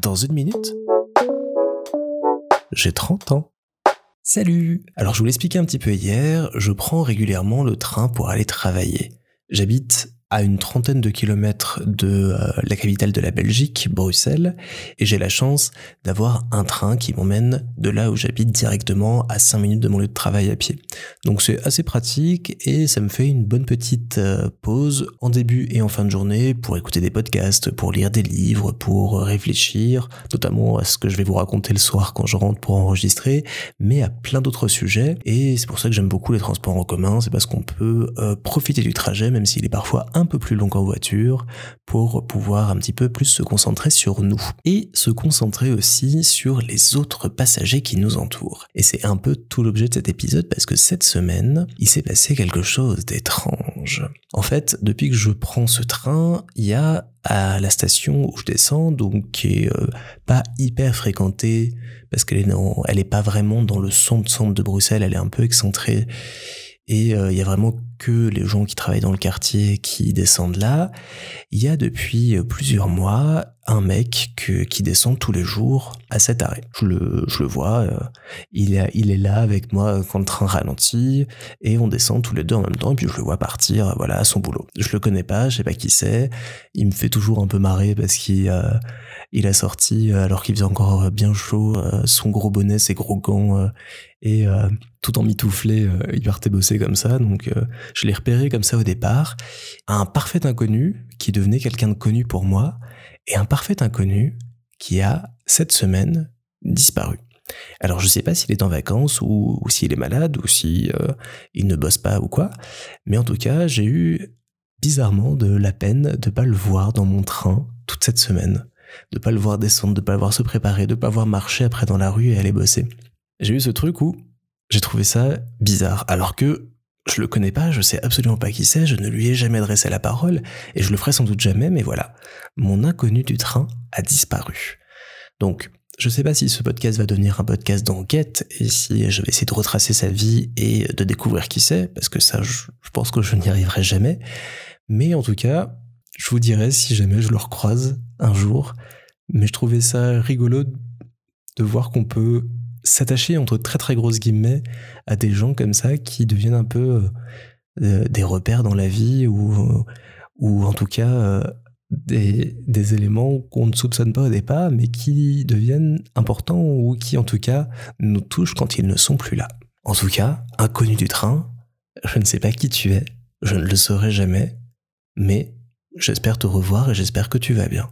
Dans une minute, j'ai 30 ans. Salut Alors je vous l'expliquais un petit peu hier, je prends régulièrement le train pour aller travailler. J'habite à une trentaine de kilomètres de euh, la capitale de la Belgique, Bruxelles, et j'ai la chance d'avoir un train qui m'emmène de là où j'habite directement à 5 minutes de mon lieu de travail à pied. Donc c'est assez pratique et ça me fait une bonne petite euh, pause en début et en fin de journée pour écouter des podcasts, pour lire des livres, pour réfléchir, notamment à ce que je vais vous raconter le soir quand je rentre pour enregistrer, mais à plein d'autres sujets. Et c'est pour ça que j'aime beaucoup les transports en commun, c'est parce qu'on peut euh, profiter du trajet, même s'il est parfois un peu plus long en voiture pour pouvoir un petit peu plus se concentrer sur nous et se concentrer aussi sur les autres passagers qui nous entourent. Et c'est un peu tout l'objet de cet épisode parce que cette semaine, il s'est passé quelque chose d'étrange. En fait, depuis que je prends ce train, il y a à la station où je descends, donc qui est euh, pas hyper fréquentée parce qu'elle est, elle est pas vraiment dans le centre-centre de Bruxelles, elle est un peu excentrée et euh, il y a vraiment que les gens qui travaillent dans le quartier qui descendent là. Il y a depuis euh, plusieurs mois un mec qui descend tous les jours à cet arrêt. Je le, je le vois, euh, il, est, il est là avec moi quand le train ralentit et on descend tous les deux en même temps et puis je le vois partir voilà à son boulot. Je le connais pas, je sais pas qui c'est. Il me fait toujours un peu marrer parce qu'il il a sorti alors qu'il faisait encore bien chaud son gros bonnet, ses gros gants et euh, tout en mitouflé, euh, il partait bosser comme ça. Donc euh, je l'ai repéré comme ça au départ. Un parfait inconnu qui devenait quelqu'un de connu pour moi et un parfait inconnu qui a cette semaine disparu. Alors je sais pas s'il est en vacances ou, s'il est malade ou si il ne bosse pas ou quoi, mais en tout cas j'ai eu bizarrement de la peine de pas le voir dans mon train toute cette semaine, de pas le voir descendre, de pas le voir se préparer, de pas voir marcher après dans la rue et aller bosser j'ai eu ce truc où j'ai trouvé ça bizarre, alors que je le connais pas, je sais absolument pas qui c'est, je ne lui ai jamais adressé la parole, et je le ferai sans doute jamais, mais voilà, mon inconnu du train a disparu. Donc, je sais pas si ce podcast va devenir un podcast d'enquête, et si je vais essayer de retracer sa vie et de découvrir qui c'est, parce que ça, je, pense que je n'y arriverai jamais, mais en tout cas, je vous dirai si jamais je le recroise un jour, mais je trouvais ça rigolo de voir qu'on peut s'attacher entre très très grosses guillemets à des gens comme ça qui deviennent un peu euh, des repères dans la vie ou, ou en tout cas euh, des, des, éléments qu'on ne soupçonne pas au départ mais qui deviennent importants ou qui en tout cas nous touchent quand ils ne sont plus là. En tout cas, inconnu du train, je ne sais pas qui tu es, je ne le saurai jamais, mais j'espère te revoir et j'espère que tu vas bien.